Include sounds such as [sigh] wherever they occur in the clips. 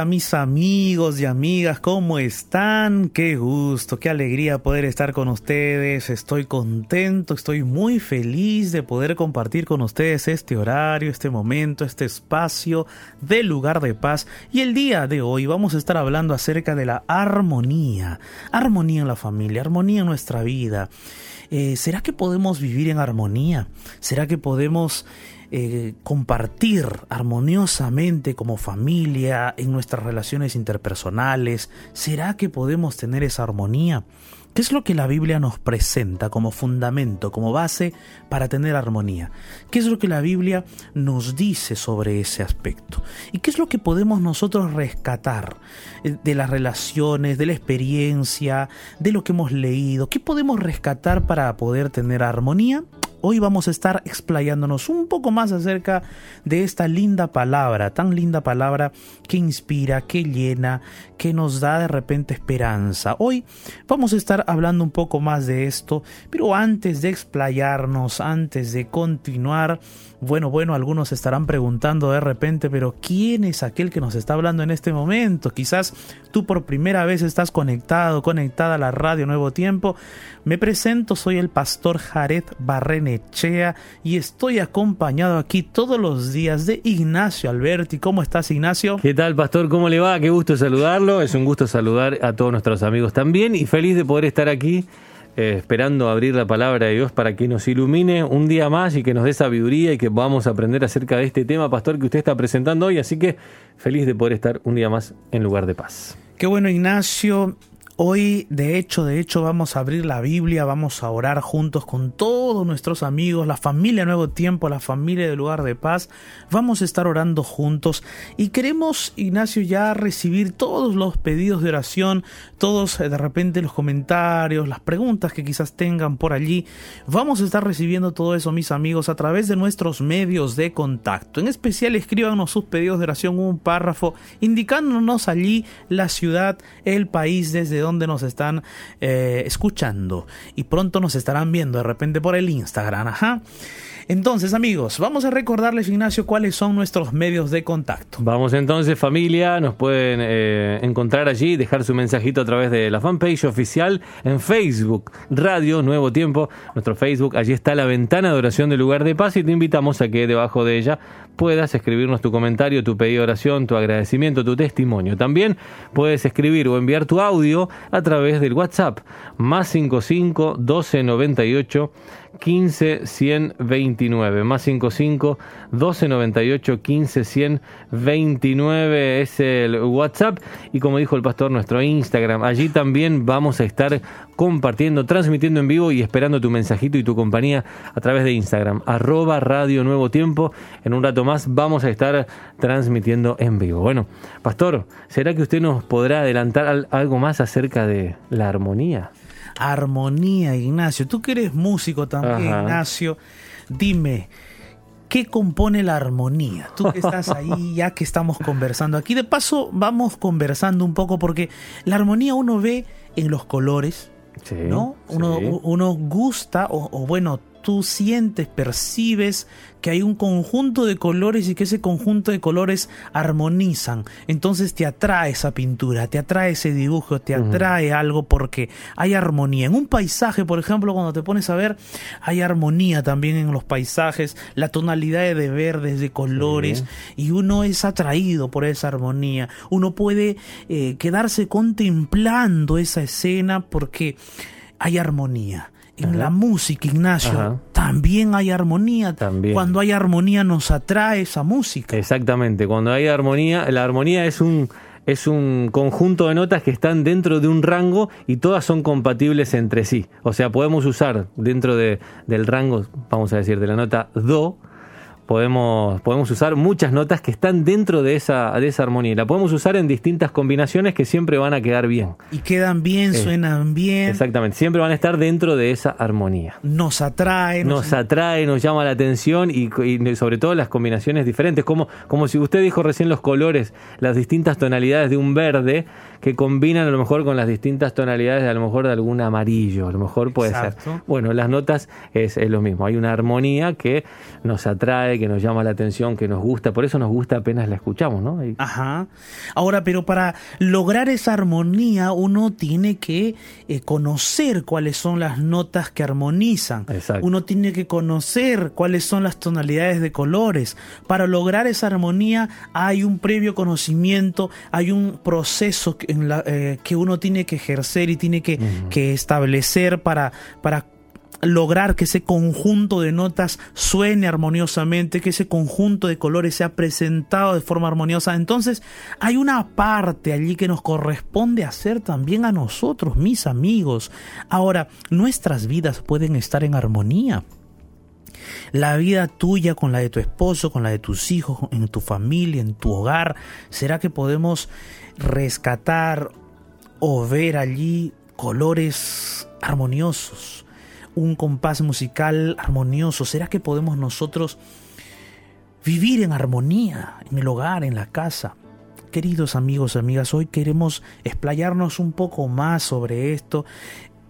hola mis amigos y amigas, ¿cómo están? Qué gusto, qué alegría poder estar con ustedes. Estoy contento, estoy muy feliz de poder compartir con ustedes este horario, este momento, este espacio de lugar de paz. Y el día de hoy vamos a estar hablando acerca de la armonía. Armonía en la familia, armonía en nuestra vida. Eh, ¿Será que podemos vivir en armonía? ¿Será que podemos eh, compartir armoniosamente como familia en nuestras relaciones interpersonales? ¿Será que podemos tener esa armonía? ¿Qué es lo que la Biblia nos presenta como fundamento, como base para tener armonía? ¿Qué es lo que la Biblia nos dice sobre ese aspecto? ¿Y qué es lo que podemos nosotros rescatar eh, de las relaciones, de la experiencia, de lo que hemos leído? ¿Qué podemos rescatar para poder tener armonía? Hoy vamos a estar explayándonos un poco más acerca de esta linda palabra, tan linda palabra que inspira, que llena, que nos da de repente esperanza. Hoy vamos a estar hablando un poco más de esto, pero antes de explayarnos, antes de continuar, bueno, bueno, algunos estarán preguntando de repente, pero ¿quién es aquel que nos está hablando en este momento? Quizás tú por primera vez estás conectado, conectada a la radio Nuevo Tiempo. Me presento, soy el pastor Jared Y estoy acompañado aquí todos los días de Ignacio Alberti. ¿Cómo estás, Ignacio? ¿Qué tal, pastor? ¿Cómo le va? Qué gusto saludarlo. Es un gusto saludar a todos nuestros amigos también y feliz de poder estar aquí eh, esperando abrir la palabra de Dios para que nos ilumine un día más y que nos dé sabiduría y que podamos aprender acerca de este tema, pastor, que usted está presentando hoy. Así que feliz de poder estar un día más en lugar de paz. Qué bueno, Ignacio. Hoy, de hecho, de hecho, vamos a abrir la Biblia, vamos a orar juntos con todos nuestros amigos, la familia Nuevo Tiempo, la familia del lugar de paz. Vamos a estar orando juntos y queremos, Ignacio, ya recibir todos los pedidos de oración, todos eh, de repente los comentarios, las preguntas que quizás tengan por allí. Vamos a estar recibiendo todo eso, mis amigos, a través de nuestros medios de contacto. En especial, escríbanos sus pedidos de oración, un párrafo indicándonos allí la ciudad, el país desde donde donde nos están eh, escuchando y pronto nos estarán viendo de repente por el Instagram. Ajá. Entonces, amigos, vamos a recordarles, Ignacio, cuáles son nuestros medios de contacto. Vamos entonces, familia, nos pueden eh, encontrar allí, dejar su mensajito a través de la fanpage oficial en Facebook, Radio Nuevo Tiempo, nuestro Facebook, allí está la ventana de oración del lugar de paz y te invitamos a que debajo de ella puedas escribirnos tu comentario, tu pedido de oración, tu agradecimiento, tu testimonio. También puedes escribir o enviar tu audio a través del WhatsApp, más 55 12 98 15 129 más 55 12 98 15 129 es el WhatsApp. Y como dijo el pastor nuestro Instagram. Allí también vamos a estar compartiendo transmitiendo en vivo y esperando tu mensajito y tu compañía a través de Instagram. Arroba radio nuevo tiempo. En un rato más vamos a estar transmitiendo en vivo. Bueno pastor será que usted nos podrá adelantar algo más acerca de la armonía armonía, Ignacio. Tú que eres músico también, Ignacio, dime, ¿qué compone la armonía? Tú que estás ahí, [laughs] ya que estamos conversando aquí, de paso vamos conversando un poco porque la armonía uno ve en los colores, ¿no? Uno, uno gusta, o, o bueno, tú sientes, percibes que hay un conjunto de colores y que ese conjunto de colores armonizan. Entonces te atrae esa pintura, te atrae ese dibujo, te atrae algo porque hay armonía. En un paisaje, por ejemplo, cuando te pones a ver, hay armonía también en los paisajes, la tonalidad de verdes, de colores, y uno es atraído por esa armonía. Uno puede eh, quedarse contemplando esa escena porque hay armonía en la música, Ignacio, también hay armonía. También. Cuando hay armonía nos atrae esa música. Exactamente, cuando hay armonía, la armonía es un es un conjunto de notas que están dentro de un rango y todas son compatibles entre sí. O sea, podemos usar dentro de, del rango, vamos a decir, de la nota Do, podemos, podemos usar muchas notas que están dentro de esa, de esa armonía. La podemos usar en distintas combinaciones que siempre van a quedar bien. Y quedan bien, eh, suenan bien. Exactamente, siempre van a estar dentro de esa armonía. Nos atrae. Nos, atrae, nos llama la atención y, sobre todo las combinaciones diferentes, como, como si usted dijo recién los colores, las distintas tonalidades de un verde que combinan a lo mejor con las distintas tonalidades a lo mejor de algún amarillo, a lo mejor puede ser. Bueno, las notas es, es lo mismo, hay una armonía que nos atrae, que nos llama la atención, que nos gusta, por eso nos gusta apenas la escuchamos, ¿no? Ajá. Ahora, pero para lograr esa armonía uno tiene que eh, conocer cuáles son las notas que armonizan. Exacto. Uno tiene que conocer cuáles son las tonalidades de colores. Para lograr esa armonía hay un previo conocimiento, hay un proceso en la, eh, que uno tiene que ejercer y tiene que, que establecer para, para lograr que ese conjunto de notas suene armoniosamente, que ese conjunto de colores sea presentado de forma armoniosa. Entonces hay una parte allí que nos corresponde hacer también a nosotros, mis amigos. Ahora, nuestras vidas pueden estar en armonía. La vida tuya con la de tu esposo, con la de tus hijos, en tu familia, en tu hogar, ¿será que podemos rescatar o ver allí colores armoniosos? Un compás musical armonioso? ¿Será que podemos nosotros vivir en armonía en el hogar, en la casa? Queridos amigos, amigas, hoy queremos explayarnos un poco más sobre esto.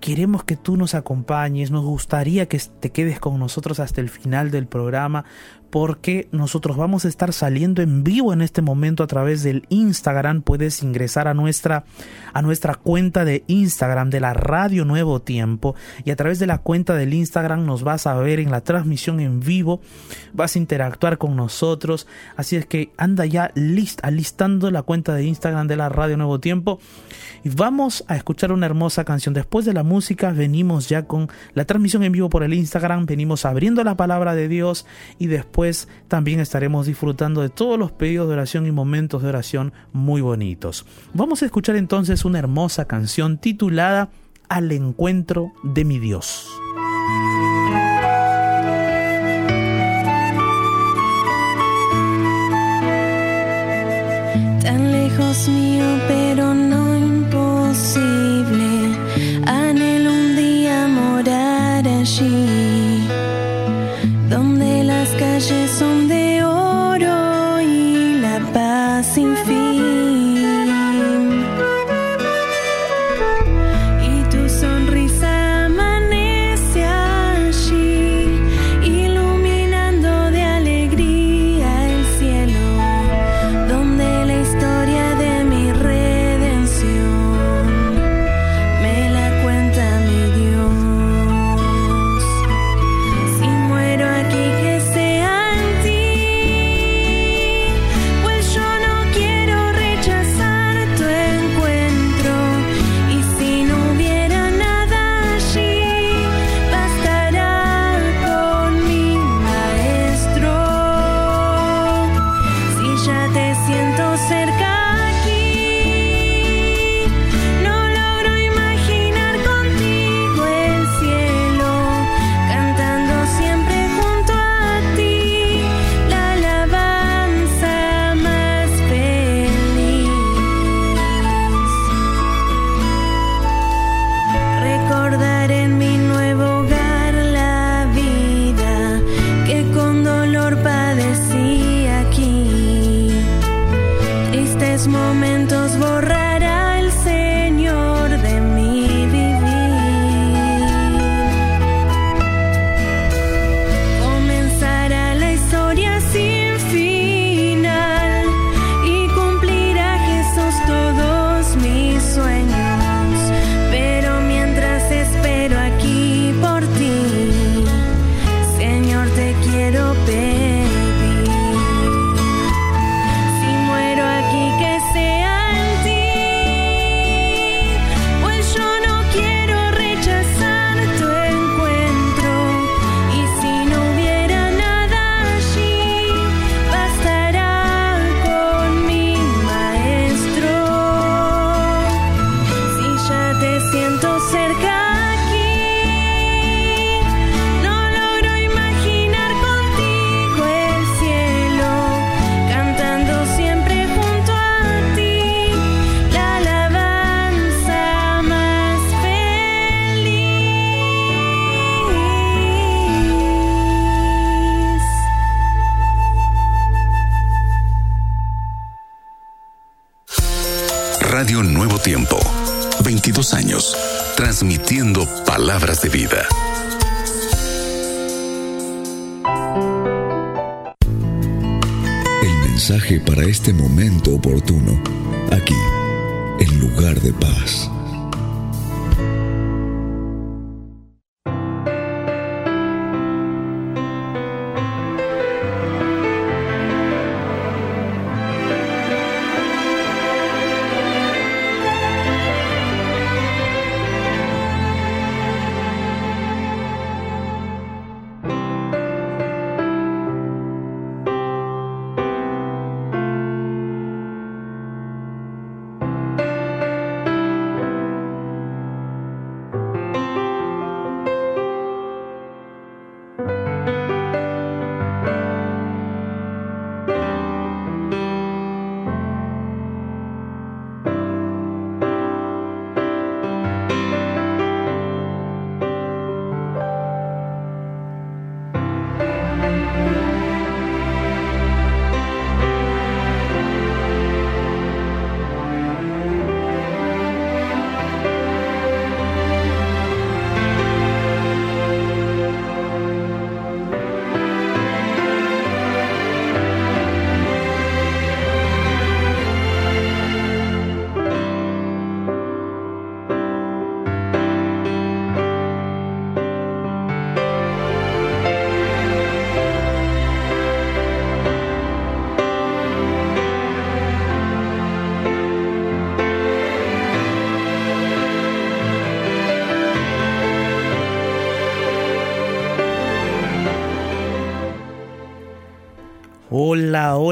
Queremos que tú nos acompañes, nos gustaría que te quedes con nosotros hasta el final del programa porque nosotros vamos a estar saliendo en vivo en este momento a través del Instagram. Puedes ingresar a nuestra, a nuestra cuenta de Instagram de la Radio Nuevo Tiempo y a través de la cuenta del Instagram nos vas a ver en la transmisión en vivo, vas a interactuar con nosotros. Así es que anda ya list, alistando la cuenta de Instagram de la Radio Nuevo Tiempo y vamos a escuchar una hermosa canción. Después de la música venimos ya con la transmisión en vivo por el Instagram, venimos abriendo la palabra de Dios y después también estaremos disfrutando de todos los pedidos de oración y momentos de oración muy bonitos. Vamos a escuchar entonces una hermosa canción titulada Al encuentro de mi Dios. Tan lejos mío, pero no imposible. Anhelo un día morar allí. momentos borrar. Radio Nuevo Tiempo. 22 años, transmitiendo palabras de vida. El mensaje para este momento oportuno, aquí, en lugar de paz.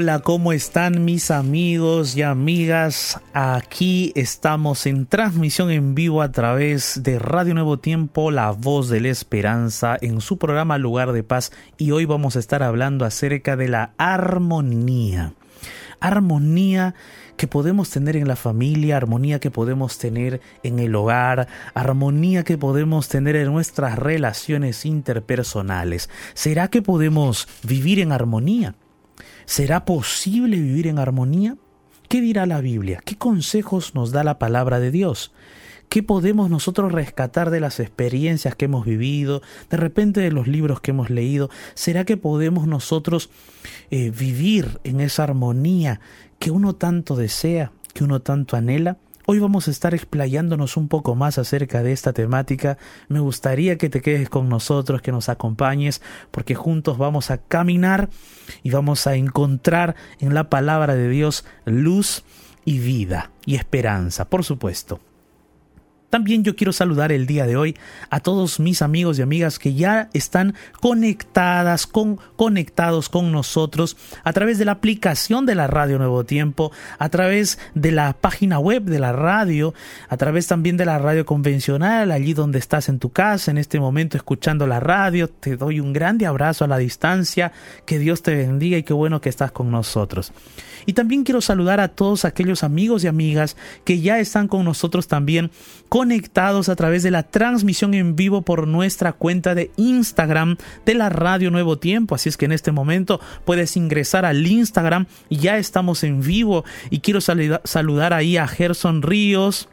Hola, ¿cómo están mis amigos y amigas? Aquí estamos en transmisión en vivo a través de Radio Nuevo Tiempo, La Voz de la Esperanza, en su programa Lugar de Paz y hoy vamos a estar hablando acerca de la armonía. Armonía que podemos tener en la familia, armonía que podemos tener en el hogar, armonía que podemos tener en nuestras relaciones interpersonales. ¿Será que podemos vivir en armonía? ¿Será posible vivir en armonía? ¿Qué dirá la Biblia? ¿Qué consejos nos da la palabra de Dios? ¿Qué podemos nosotros rescatar de las experiencias que hemos vivido, de repente de los libros que hemos leído? ¿Será que podemos nosotros eh, vivir en esa armonía que uno tanto desea, que uno tanto anhela? Hoy vamos a estar explayándonos un poco más acerca de esta temática. Me gustaría que te quedes con nosotros, que nos acompañes, porque juntos vamos a caminar y vamos a encontrar en la palabra de Dios luz y vida y esperanza, por supuesto. También yo quiero saludar el día de hoy a todos mis amigos y amigas que ya están conectadas, con, conectados con nosotros a través de la aplicación de la Radio Nuevo Tiempo, a través de la página web de la radio, a través también de la radio convencional, allí donde estás en tu casa en este momento escuchando la radio. Te doy un grande abrazo a la distancia, que Dios te bendiga y qué bueno que estás con nosotros. Y también quiero saludar a todos aquellos amigos y amigas que ya están con nosotros también conectados a través de la transmisión en vivo por nuestra cuenta de Instagram de la Radio Nuevo Tiempo. Así es que en este momento puedes ingresar al Instagram y ya estamos en vivo. Y quiero saludar ahí a Gerson Ríos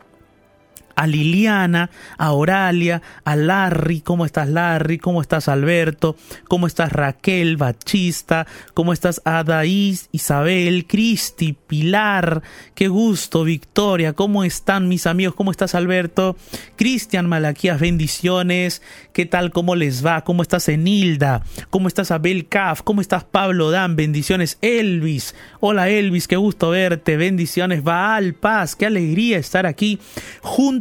a Liliana, a Oralia, a Larry, ¿cómo estás Larry? ¿Cómo estás Alberto? ¿Cómo estás Raquel, Bachista? ¿Cómo estás Adaís, Isabel, Cristi, Pilar? Qué gusto, Victoria, ¿cómo están mis amigos? ¿Cómo estás Alberto? Cristian Malaquías, bendiciones. ¿Qué tal? ¿Cómo les va? ¿Cómo estás Enilda? ¿Cómo estás Abel Caf? ¿Cómo estás Pablo Dan? Bendiciones Elvis. Hola Elvis, qué gusto verte. Bendiciones Baal Paz, qué alegría estar aquí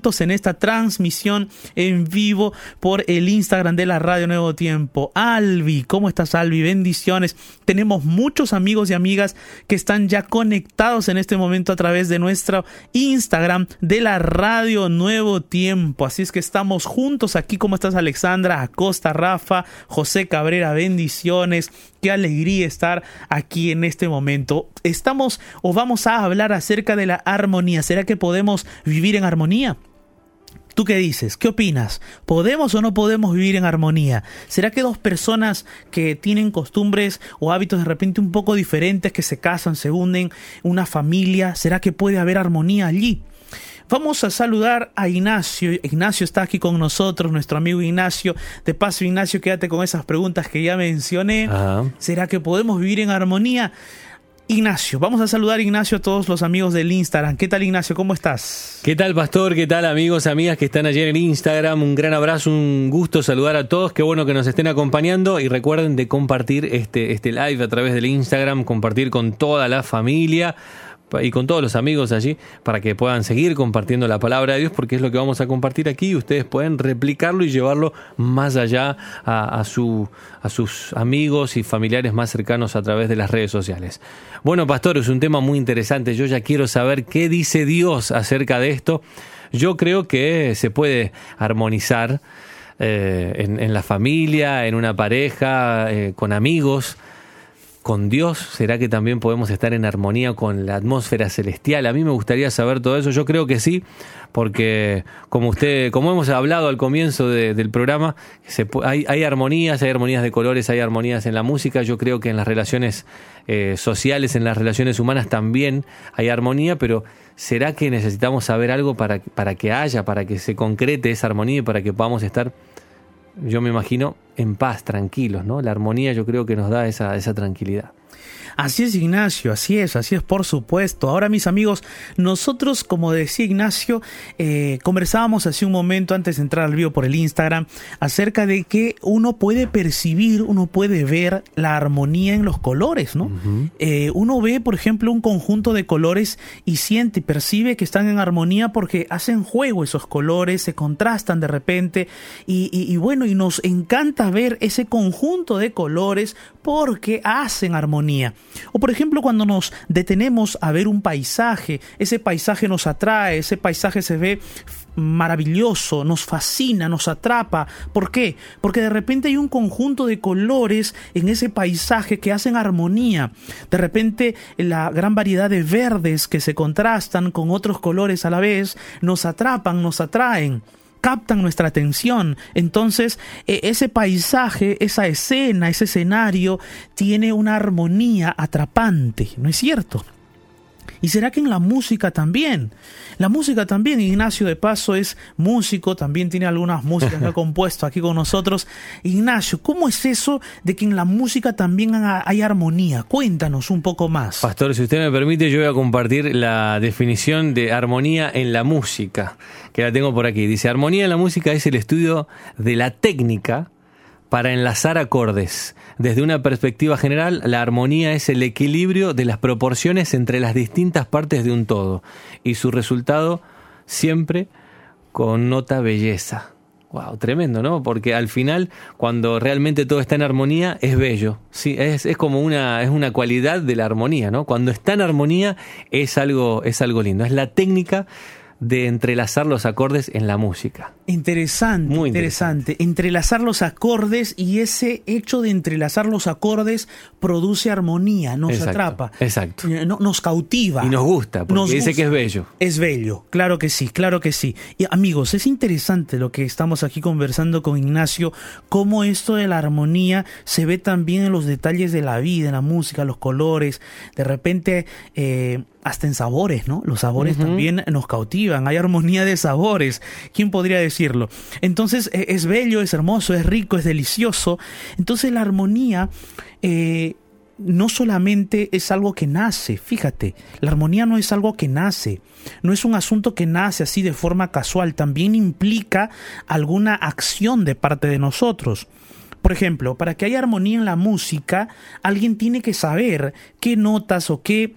en esta transmisión en vivo por el Instagram de la Radio Nuevo Tiempo. Albi, ¿cómo estás Albi? Bendiciones. Tenemos muchos amigos y amigas que están ya conectados en este momento a través de nuestro Instagram de la Radio Nuevo Tiempo. Así es que estamos juntos aquí. ¿Cómo estás Alexandra? Acosta, Rafa, José Cabrera, bendiciones. Qué alegría estar aquí en este momento. Estamos o vamos a hablar acerca de la armonía. ¿Será que podemos vivir en armonía? ¿Tú qué dices? ¿Qué opinas? ¿Podemos o no podemos vivir en armonía? ¿Será que dos personas que tienen costumbres o hábitos de repente un poco diferentes, que se casan, se unen, una familia, ¿será que puede haber armonía allí? Vamos a saludar a Ignacio. Ignacio está aquí con nosotros, nuestro amigo Ignacio. De paso, Ignacio, quédate con esas preguntas que ya mencioné. ¿Será que podemos vivir en armonía? Ignacio. Vamos a saludar Ignacio a todos los amigos del Instagram. ¿Qué tal Ignacio? ¿Cómo estás? ¿Qué tal, Pastor? ¿Qué tal, amigos, amigas que están allí en Instagram? Un gran abrazo, un gusto saludar a todos. Qué bueno que nos estén acompañando y recuerden de compartir este, este live a través del Instagram, compartir con toda la familia y con todos los amigos allí para que puedan seguir compartiendo la palabra de Dios porque es lo que vamos a compartir aquí y ustedes pueden replicarlo y llevarlo más allá a, a, su, a sus amigos y familiares más cercanos a través de las redes sociales. Bueno, pastor, es un tema muy interesante. Yo ya quiero saber qué dice Dios acerca de esto. Yo creo que se puede armonizar eh, en, en, la familia, en una pareja, eh, con amigos con Dios? ¿Será que también podemos estar en armonía con la atmósfera celestial? A mí me gustaría saber todo eso. Yo creo que sí, porque como usted, como hemos hablado al comienzo de, del programa, se, hay, hay, armonías, hay armonías de colores, hay armonías en la música. Yo creo que en las relaciones eh, sociales, en las relaciones humanas también hay armonía, pero ¿será que necesitamos saber algo para, para que haya, para que se concrete esa armonía y para que podamos estar yo me imagino, en paz, tranquilos, ¿no? La armonía yo creo que nos da esa, esa tranquilidad. Así es Ignacio, así es, así es por supuesto. Ahora mis amigos, nosotros como decía Ignacio, eh, conversábamos hace un momento antes de entrar al vivo por el Instagram acerca de que uno puede percibir, uno puede ver la armonía en los colores, ¿no? Uh -huh. eh, uno ve, por ejemplo, un conjunto de colores y siente y percibe que están en armonía porque hacen juego esos colores, se contrastan de repente y, y, y bueno, y nos encanta ver ese conjunto de colores porque hacen armonía. O por ejemplo cuando nos detenemos a ver un paisaje, ese paisaje nos atrae, ese paisaje se ve maravilloso, nos fascina, nos atrapa. ¿Por qué? Porque de repente hay un conjunto de colores en ese paisaje que hacen armonía. De repente la gran variedad de verdes que se contrastan con otros colores a la vez nos atrapan, nos atraen captan nuestra atención. Entonces, ese paisaje, esa escena, ese escenario tiene una armonía atrapante, ¿no es cierto? ¿Y será que en la música también? La música también, Ignacio de Paso es músico, también tiene algunas músicas que ha [laughs] compuesto aquí con nosotros. Ignacio, ¿cómo es eso de que en la música también hay armonía? Cuéntanos un poco más. Pastor, si usted me permite, yo voy a compartir la definición de armonía en la música, que la tengo por aquí. Dice, armonía en la música es el estudio de la técnica para enlazar acordes. Desde una perspectiva general, la armonía es el equilibrio de las proporciones entre las distintas partes de un todo y su resultado siempre con nota belleza. Wow, tremendo, ¿no? Porque al final, cuando realmente todo está en armonía, es bello. Sí, es, es como una, es una cualidad de la armonía, ¿no? Cuando está en armonía, es algo, es algo lindo. Es la técnica de entrelazar los acordes en la música. Interesante, Muy interesante, interesante. Entrelazar los acordes y ese hecho de entrelazar los acordes produce armonía, nos exacto, atrapa. Exacto. No, nos cautiva. Y nos gusta, porque nos dice gusta. que es bello. Es bello, claro que sí, claro que sí. Y amigos, es interesante lo que estamos aquí conversando con Ignacio, cómo esto de la armonía se ve también en los detalles de la vida, en la música, los colores. De repente, eh, hasta en sabores, ¿no? Los sabores uh -huh. también nos cautivan, hay armonía de sabores. ¿Quién podría decirlo? Entonces es bello, es hermoso, es rico, es delicioso. Entonces la armonía eh, no solamente es algo que nace, fíjate, la armonía no es algo que nace, no es un asunto que nace así de forma casual, también implica alguna acción de parte de nosotros. Por ejemplo, para que haya armonía en la música, alguien tiene que saber qué notas o qué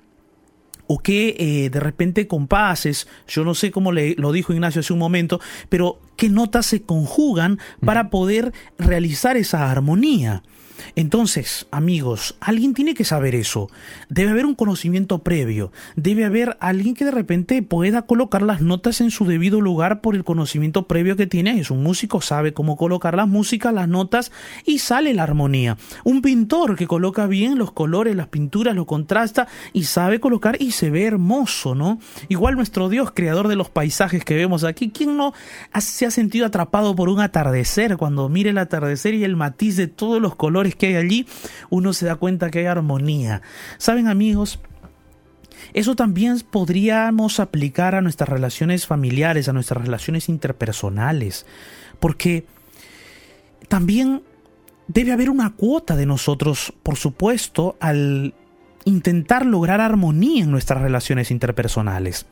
o que eh, de repente compases, yo no sé cómo le, lo dijo Ignacio hace un momento, pero qué notas se conjugan para poder realizar esa armonía. Entonces, amigos, alguien tiene que saber eso. Debe haber un conocimiento previo. Debe haber alguien que de repente pueda colocar las notas en su debido lugar por el conocimiento previo que tiene. Es un músico, sabe cómo colocar las músicas, las notas y sale la armonía. Un pintor que coloca bien los colores, las pinturas, lo contrasta y sabe colocar y se ve hermoso, ¿no? Igual nuestro Dios, creador de los paisajes que vemos aquí, ¿quién no se ha sentido atrapado por un atardecer cuando mire el atardecer y el matiz de todos los colores que hay allí, uno se da cuenta que hay armonía. ¿Saben amigos? Eso también podríamos aplicar a nuestras relaciones familiares, a nuestras relaciones interpersonales, porque también debe haber una cuota de nosotros, por supuesto, al intentar lograr armonía en nuestras relaciones interpersonales.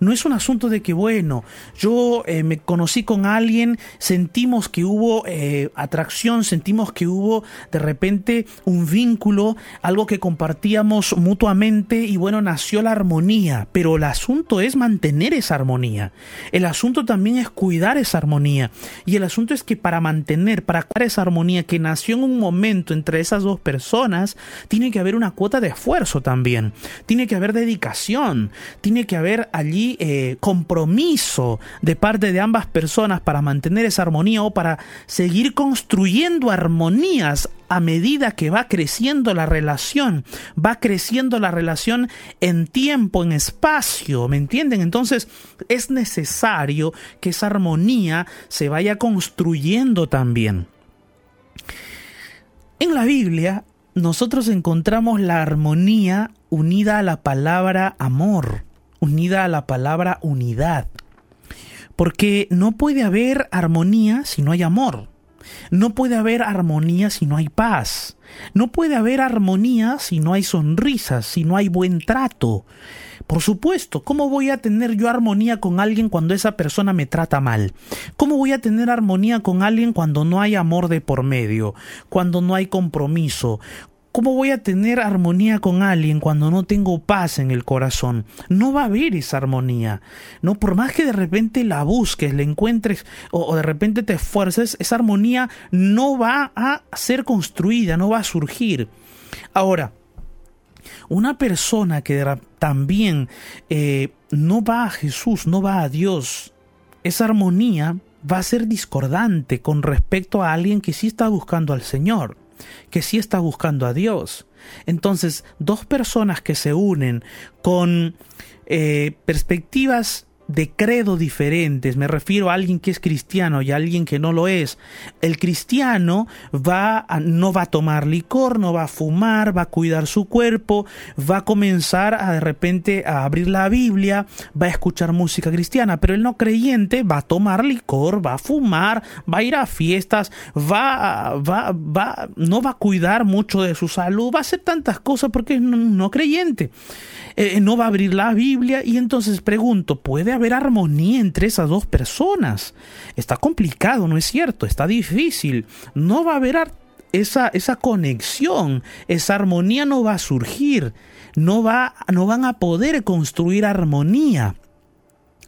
No es un asunto de que, bueno, yo eh, me conocí con alguien, sentimos que hubo eh, atracción, sentimos que hubo de repente un vínculo, algo que compartíamos mutuamente y bueno, nació la armonía. Pero el asunto es mantener esa armonía. El asunto también es cuidar esa armonía. Y el asunto es que para mantener, para cuidar esa armonía que nació en un momento entre esas dos personas, tiene que haber una cuota de esfuerzo también. Tiene que haber dedicación. Tiene que haber allí eh, compromiso de parte de ambas personas para mantener esa armonía o para seguir construyendo armonías a medida que va creciendo la relación, va creciendo la relación en tiempo, en espacio, ¿me entienden? Entonces es necesario que esa armonía se vaya construyendo también. En la Biblia nosotros encontramos la armonía unida a la palabra amor unida a la palabra unidad. Porque no puede haber armonía si no hay amor. No puede haber armonía si no hay paz. No puede haber armonía si no hay sonrisas, si no hay buen trato. Por supuesto, ¿cómo voy a tener yo armonía con alguien cuando esa persona me trata mal? ¿Cómo voy a tener armonía con alguien cuando no hay amor de por medio, cuando no hay compromiso, ¿Cómo voy a tener armonía con alguien cuando no tengo paz en el corazón? No va a haber esa armonía. No, por más que de repente la busques, la encuentres o, de repente te esfuerces, esa armonía no va a ser construida, no va a surgir. Ahora, una persona que también eh, no va a Jesús, no va a Dios, esa armonía va a ser discordante con respecto a alguien que sí está buscando al Señor que sí está buscando a Dios. Entonces, dos personas que se unen con eh, perspectivas de credo diferentes, me refiero a alguien que es cristiano y a alguien que no lo es. El cristiano va no va a tomar licor, no va a fumar, va a cuidar su cuerpo, va a comenzar a de repente a abrir la Biblia, va a escuchar música cristiana, pero el no creyente va a tomar licor, va a fumar, va a ir a fiestas, va, va, va, no va a cuidar mucho de su salud, va a hacer tantas cosas porque es no, creyente. Eh, no va a abrir la Biblia y entonces pregunto, ¿puede haber armonía entre esas dos personas? Está complicado, ¿no es cierto? Está difícil. No va a haber esa, esa conexión, esa armonía no va a surgir, no, va, no van a poder construir armonía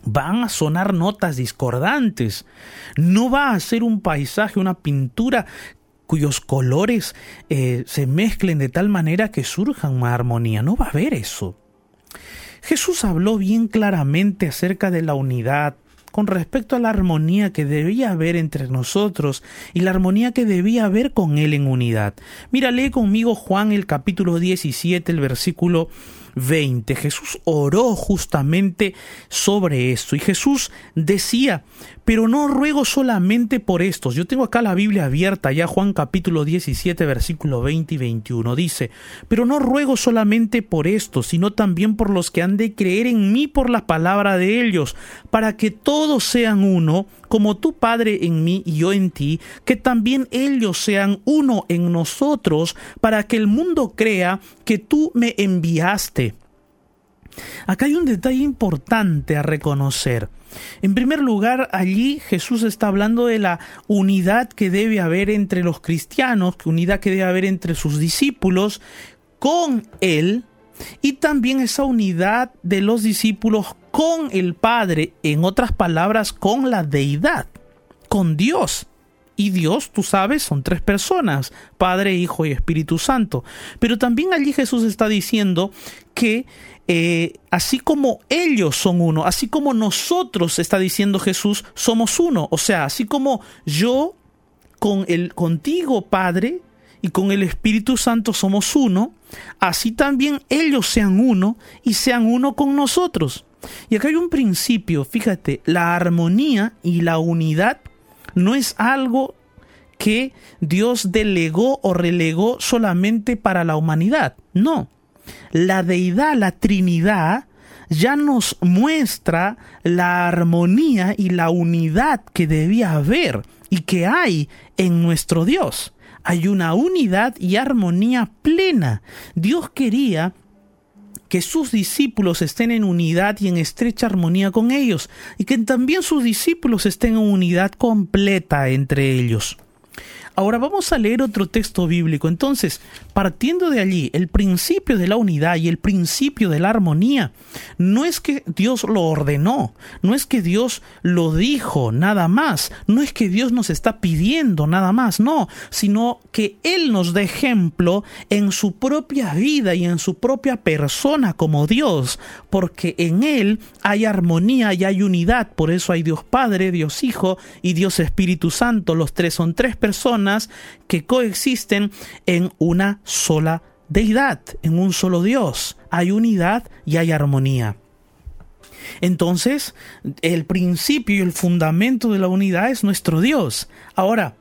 van a sonar notas discordantes. No va a ser un paisaje, una pintura cuyos colores eh, se mezclen de tal manera que surja una armonía. No va a haber eso. Jesús habló bien claramente acerca de la unidad con respecto a la armonía que debía haber entre nosotros y la armonía que debía haber con Él en unidad. Mira, lee conmigo Juan el capítulo 17, el versículo 20. Jesús oró justamente sobre esto y Jesús decía, pero no ruego solamente por estos. Yo tengo acá la Biblia abierta, ya Juan capítulo 17, versículo 20 y 21. Dice, pero no ruego solamente por estos, sino también por los que han de creer en mí por la palabra de ellos, para que todos sean uno, como tu Padre en mí y yo en ti, que también ellos sean uno en nosotros, para que el mundo crea que tú me enviaste. Acá hay un detalle importante a reconocer. En primer lugar, allí Jesús está hablando de la unidad que debe haber entre los cristianos, unidad que debe haber entre sus discípulos con Él, y también esa unidad de los discípulos con el Padre, en otras palabras, con la deidad, con Dios. Y Dios, tú sabes, son tres personas, Padre, Hijo y Espíritu Santo. Pero también allí Jesús está diciendo que eh, así como ellos son uno, así como nosotros, está diciendo Jesús, somos uno. O sea, así como yo con el contigo, Padre, y con el Espíritu Santo somos uno, así también ellos sean uno y sean uno con nosotros. Y acá hay un principio, fíjate, la armonía y la unidad no es algo que Dios delegó o relegó solamente para la humanidad. No. La deidad, la Trinidad, ya nos muestra la armonía y la unidad que debía haber y que hay en nuestro Dios. hay una unidad y armonía plena. Dios quería que sus discípulos estén en unidad y en estrecha armonía con ellos, y que también sus discípulos estén en unidad completa entre ellos. Ahora vamos a leer otro texto bíblico. Entonces, partiendo de allí, el principio de la unidad y el principio de la armonía, no es que Dios lo ordenó, no es que Dios lo dijo nada más, no es que Dios nos está pidiendo nada más, no, sino que Él nos da ejemplo en su propia vida y en su propia persona como Dios, porque en Él hay armonía y hay unidad, por eso hay Dios Padre, Dios Hijo y Dios Espíritu Santo, los tres son tres personas que coexisten en una sola deidad, en un solo Dios. Hay unidad y hay armonía. Entonces, el principio y el fundamento de la unidad es nuestro Dios. Ahora,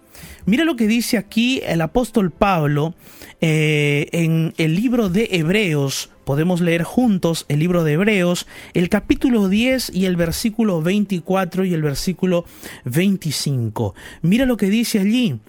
mira lo que dice aquí el apóstol Pablo eh, en el libro de Hebreos. Podemos leer juntos el libro de Hebreos, el capítulo 10 y el versículo 24 y el versículo 25. Mira lo que dice allí.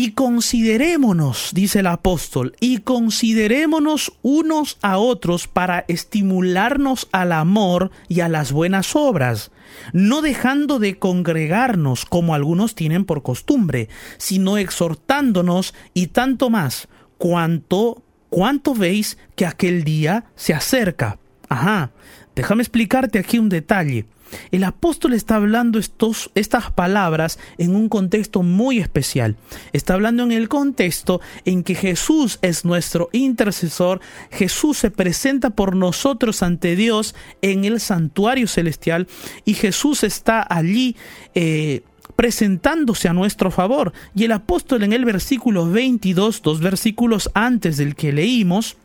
Y considerémonos, dice el apóstol, y considerémonos unos a otros para estimularnos al amor y a las buenas obras, no dejando de congregarnos como algunos tienen por costumbre, sino exhortándonos y tanto más, cuanto, cuanto veis que aquel día se acerca. Ajá, déjame explicarte aquí un detalle. El apóstol está hablando estos, estas palabras en un contexto muy especial. Está hablando en el contexto en que Jesús es nuestro intercesor, Jesús se presenta por nosotros ante Dios en el santuario celestial y Jesús está allí eh, presentándose a nuestro favor. Y el apóstol en el versículo 22, dos versículos antes del que leímos,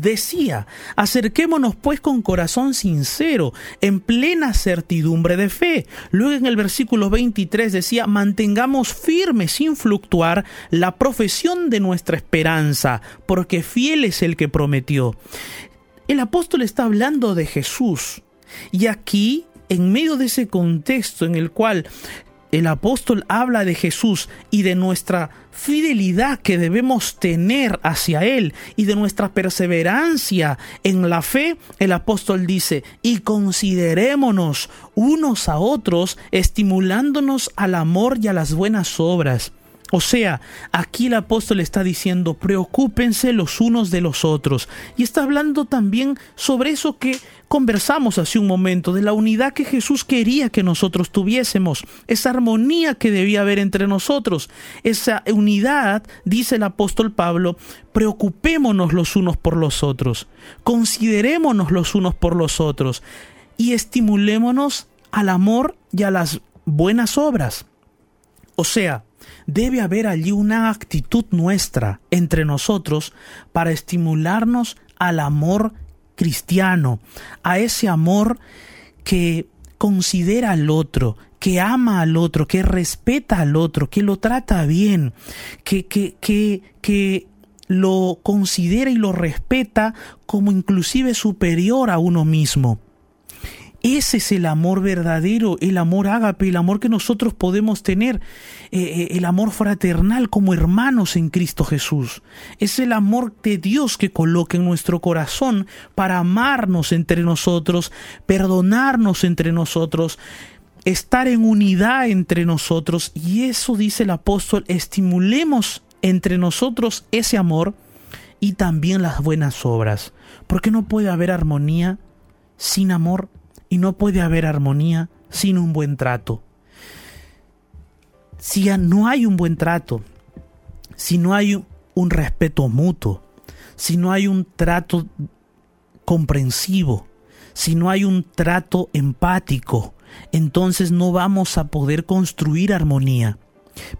decía, acerquémonos pues con corazón sincero, en plena certidumbre de fe. Luego en el versículo 23 decía, mantengamos firme sin fluctuar la profesión de nuestra esperanza, porque fiel es el que prometió. El apóstol está hablando de Jesús. Y aquí, en medio de ese contexto en el cual el apóstol habla de Jesús y de nuestra fidelidad que debemos tener hacia Él y de nuestra perseverancia en la fe, el apóstol dice, y considerémonos unos a otros, estimulándonos al amor y a las buenas obras. O sea, aquí el apóstol está diciendo, preocúpense los unos de los otros. Y está hablando también sobre eso que conversamos hace un momento, de la unidad que Jesús quería que nosotros tuviésemos, esa armonía que debía haber entre nosotros. Esa unidad, dice el apóstol Pablo, preocupémonos los unos por los otros, considerémonos los unos por los otros y estimulémonos al amor y a las buenas obras. O sea, debe haber allí una actitud nuestra entre nosotros para estimularnos al amor cristiano, a ese amor que considera al otro, que ama al otro, que respeta al otro, que lo trata bien, que, que, que, que lo considera y lo respeta como inclusive superior a uno mismo. Ese es el amor verdadero, el amor ágape, el amor que nosotros podemos tener, eh, eh, el amor fraternal como hermanos en Cristo Jesús. Es el amor de Dios que coloca en nuestro corazón para amarnos entre nosotros, perdonarnos entre nosotros, estar en unidad entre nosotros. Y eso dice el apóstol, estimulemos entre nosotros ese amor y también las buenas obras. Porque no puede haber armonía sin amor y no puede haber armonía sin un buen trato. Si no hay un buen trato, si no hay un respeto mutuo, si no hay un trato comprensivo, si no hay un trato empático, entonces no vamos a poder construir armonía.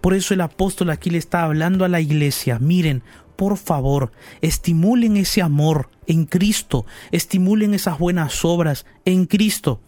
Por eso el apóstol aquí le está hablando a la iglesia, miren, por favor, estimulen ese amor en Cristo, estimulen esas buenas obras en Cristo.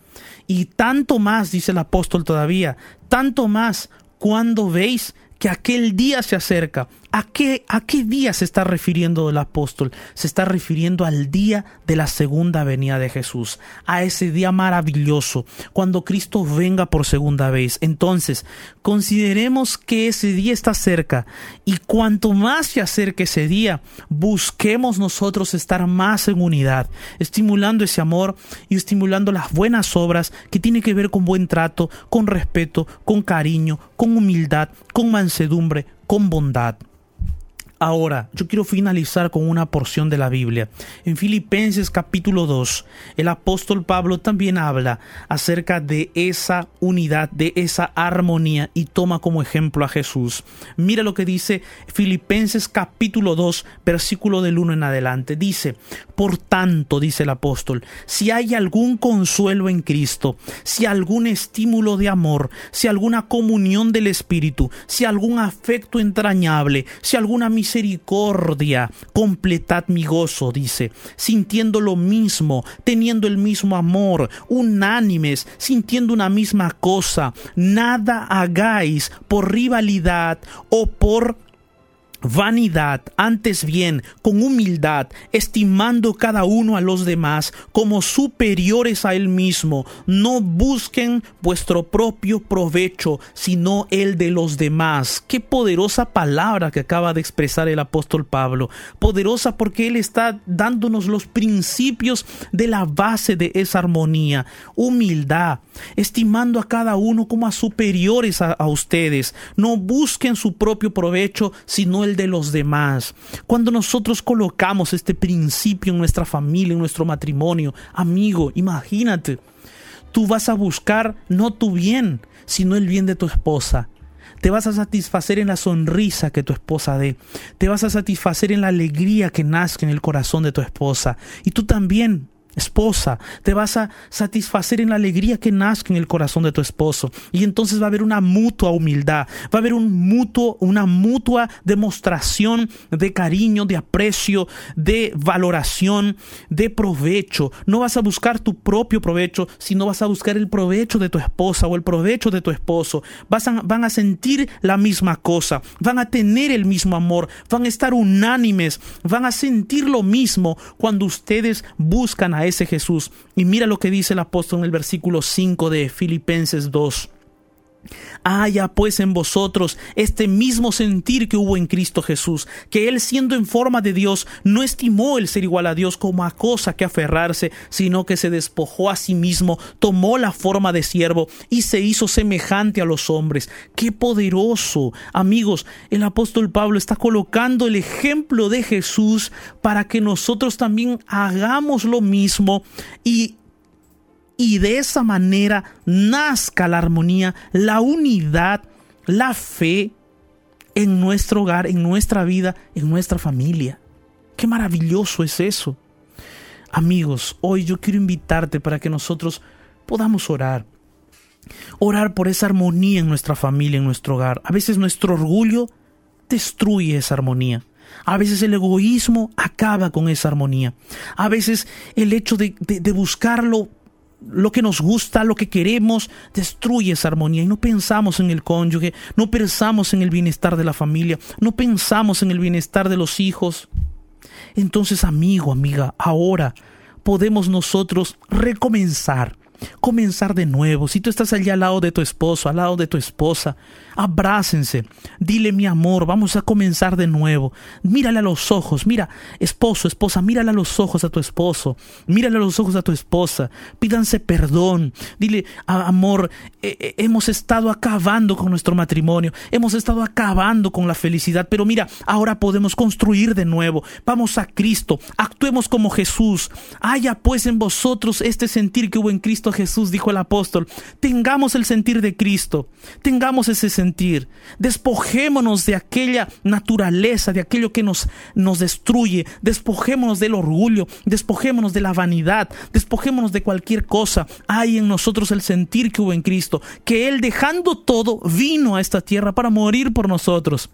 Y tanto más, dice el apóstol todavía, tanto más cuando veis que aquel día se acerca, ¿A qué, ¿A qué día se está refiriendo el apóstol? Se está refiriendo al día de la segunda venida de Jesús, a ese día maravilloso, cuando Cristo venga por segunda vez. Entonces, consideremos que ese día está cerca y cuanto más se acerque ese día, busquemos nosotros estar más en unidad, estimulando ese amor y estimulando las buenas obras que tiene que ver con buen trato, con respeto, con cariño, con humildad, con mansedumbre, con bondad. Ahora, yo quiero finalizar con una porción de la Biblia. En Filipenses capítulo 2, el apóstol Pablo también habla acerca de esa unidad, de esa armonía y toma como ejemplo a Jesús. Mira lo que dice Filipenses capítulo 2, versículo del 1 en adelante. Dice, por tanto, dice el apóstol, si hay algún consuelo en Cristo, si algún estímulo de amor, si alguna comunión del Espíritu, si algún afecto entrañable, si alguna misericordia, completad mi gozo, dice, sintiendo lo mismo, teniendo el mismo amor, unánimes, sintiendo una misma cosa, nada hagáis por rivalidad o por vanidad, antes bien, con humildad, estimando cada uno a los demás como superiores a él mismo. No busquen vuestro propio provecho, sino el de los demás. Qué poderosa palabra que acaba de expresar el apóstol Pablo. Poderosa porque él está dándonos los principios de la base de esa armonía. Humildad, estimando a cada uno como a superiores a, ustedes. No busquen su propio provecho, sino el de los demás. Cuando nosotros colocamos este principio en nuestra familia, en nuestro matrimonio, amigo, imagínate, tú vas a buscar no tu bien, sino el bien de tu esposa. Te vas a satisfacer en la sonrisa que tu esposa dé. Te vas a satisfacer en la alegría que nazca en el corazón de tu esposa. Y tú también esposa, te vas a satisfacer en la alegría que nazca en el corazón de tu esposo. Y entonces va a haber una mutua humildad, va a haber un mutuo, una mutua demostración de cariño, de aprecio, de valoración, de provecho. No vas a buscar tu propio provecho, sino vas a buscar el provecho de tu esposa o el provecho de tu esposo. Van a sentir la misma cosa, van a tener el mismo amor, van a estar unánimes, van a sentir lo mismo cuando ustedes buscan a ese Jesús. Y mira lo que dice el apóstol en el versículo 5 de Filipenses 2. Haya pues en vosotros este mismo sentir que hubo en Cristo Jesús, que Él siendo en forma de Dios no estimó el ser igual a Dios como a cosa que aferrarse, sino que se despojó a sí mismo, tomó la forma de siervo y se hizo semejante a los hombres. ¡Qué poderoso! Amigos, el apóstol Pablo está colocando el ejemplo de Jesús para que nosotros también hagamos lo mismo y y de esa manera nazca la armonía, la unidad, la fe en nuestro hogar, en nuestra vida, en nuestra familia. Qué maravilloso es eso. Amigos, hoy yo quiero invitarte para que nosotros podamos orar. Orar por esa armonía en nuestra familia, en nuestro hogar. A veces nuestro orgullo destruye esa armonía. A veces el egoísmo acaba con esa armonía. A veces el hecho de, de, buscarlo lo que nos gusta, lo que queremos, destruye esa armonía y no pensamos en el cónyuge, no pensamos en el bienestar de la familia, no pensamos en el bienestar de los hijos. Entonces, amigo, amiga, ahora podemos nosotros recomenzar comenzar de nuevo. Si tú estás allá al lado de tu esposo, al lado de tu esposa, abrácense, dile mi amor, vamos a comenzar de nuevo. Mírale a los ojos, mira, esposo, esposa, mírale a los ojos a tu esposo, mírale a los ojos a tu esposa, pídanse perdón, dile, amor, eh, eh, hemos estado acabando con nuestro matrimonio, hemos estado acabando con la felicidad, pero mira, ahora podemos construir de nuevo. Vamos a Cristo, actuemos como Jesús. Haya pues en vosotros este sentir que hubo en Cristo Jesús, dijo el apóstol, tengamos el sentir de Cristo, tengamos ese sentir, despojémonos de aquella naturaleza, de aquello que nos, nos destruye, despojémonos del orgullo, despojémonos de la vanidad, despojémonos de cualquier cosa. Hay en nosotros el sentir que hubo en Cristo, que Él dejando todo vino a esta tierra para morir por nosotros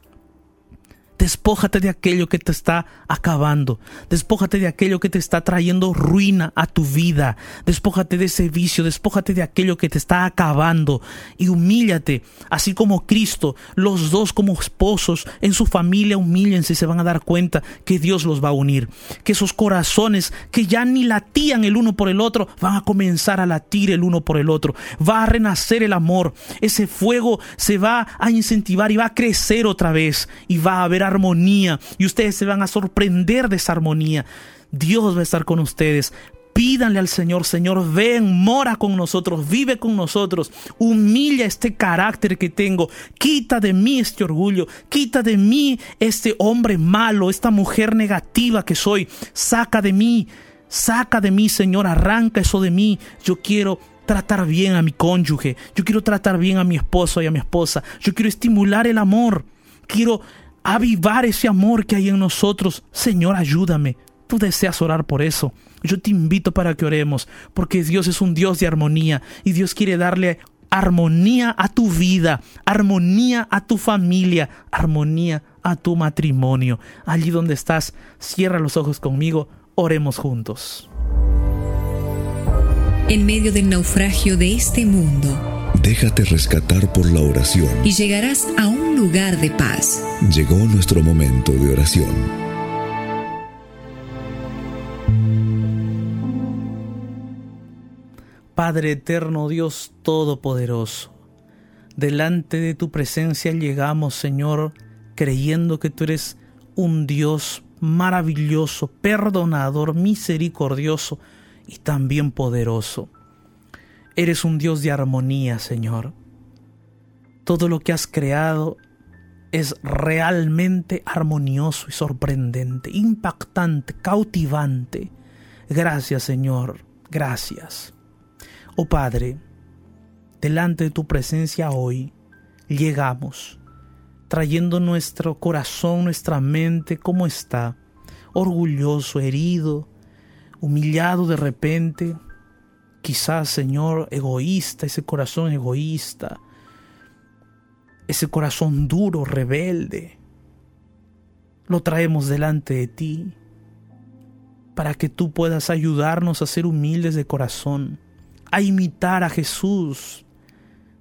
Despójate de aquello que te está acabando. Despójate de aquello que te está trayendo ruina a tu vida. Despójate de ese vicio. Despójate de aquello que te está acabando. Y humíllate. Así como Cristo, los dos como esposos en su familia, humíllense y se van a dar cuenta que Dios los va a unir. Que esos corazones que ya ni latían el uno por el otro, van a comenzar a latir el uno por el otro. Va a renacer el amor. Ese fuego se va a incentivar y va a crecer otra vez. Y va a haber armonía y ustedes se van a sorprender de esa armonía. Dios va a estar con ustedes. Pídanle al Señor, Señor, ven, mora con nosotros, vive con nosotros, humilla este carácter que tengo, quita de mí este orgullo, quita de mí este hombre malo, esta mujer negativa que soy, saca de mí, saca de mí, Señor, arranca eso de mí. Yo quiero tratar bien a mi cónyuge, yo quiero tratar bien a mi esposo y a mi esposa, yo quiero estimular el amor, quiero avivar ese amor que hay en nosotros. Señor, ayúdame. Tú deseas orar por eso. Yo te invito para que oremos, porque Dios es un Dios de armonía y Dios quiere darle armonía a tu vida, armonía a tu familia, armonía a tu matrimonio. Allí donde estás, cierra los ojos conmigo, oremos juntos. En medio del naufragio de este mundo, Déjate rescatar por la oración. y llegarás a un lugar de paz. Llegó nuestro momento de oración. Padre eterno, Dios todopoderoso, delante de tu presencia llegamos, Señor, creyendo que tú eres un Dios maravilloso, perdonador, misericordioso y también poderoso. Eres un Dios de armonía, Señor. Todo lo que has creado es realmente armonioso y sorprendente, impactante, cautivante. Gracias, Señor. Gracias. Oh Padre, delante de tu presencia hoy llegamos, trayendo nuestro corazón, nuestra mente, como está, orgulloso, herido, humillado de repente, quizás, Señor, egoísta, ese corazón egoísta, ese corazón duro, rebelde, lo traemos delante de ti para que tú puedas ayudarnos a ser humildes de corazón, a imitar a Jesús,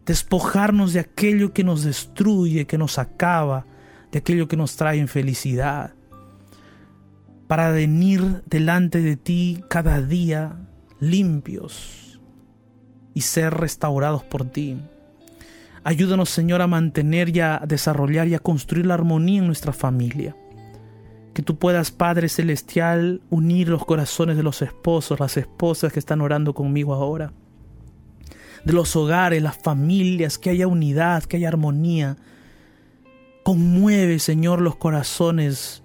despojarnos de aquello que nos destruye, que nos acaba, de aquello que nos trae infelicidad, para venir delante de ti cada día limpios y ser restaurados por ti. Ayúdanos, Señor, a mantener y a desarrollar y a construir la armonía en nuestra familia. Que tú puedas, Padre Celestial, unir los corazones de los esposos, las esposas que están orando conmigo ahora. De los hogares, las familias, que haya unidad, que haya armonía. Conmueve, Señor, los corazones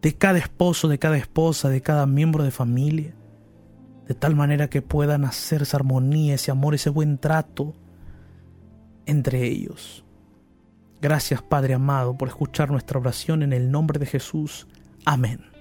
de cada esposo, de cada esposa, de cada miembro de familia. De tal manera que puedan hacer esa armonía, ese amor, ese buen trato entre ellos. Gracias Padre amado por escuchar nuestra oración en el nombre de Jesús. Amén.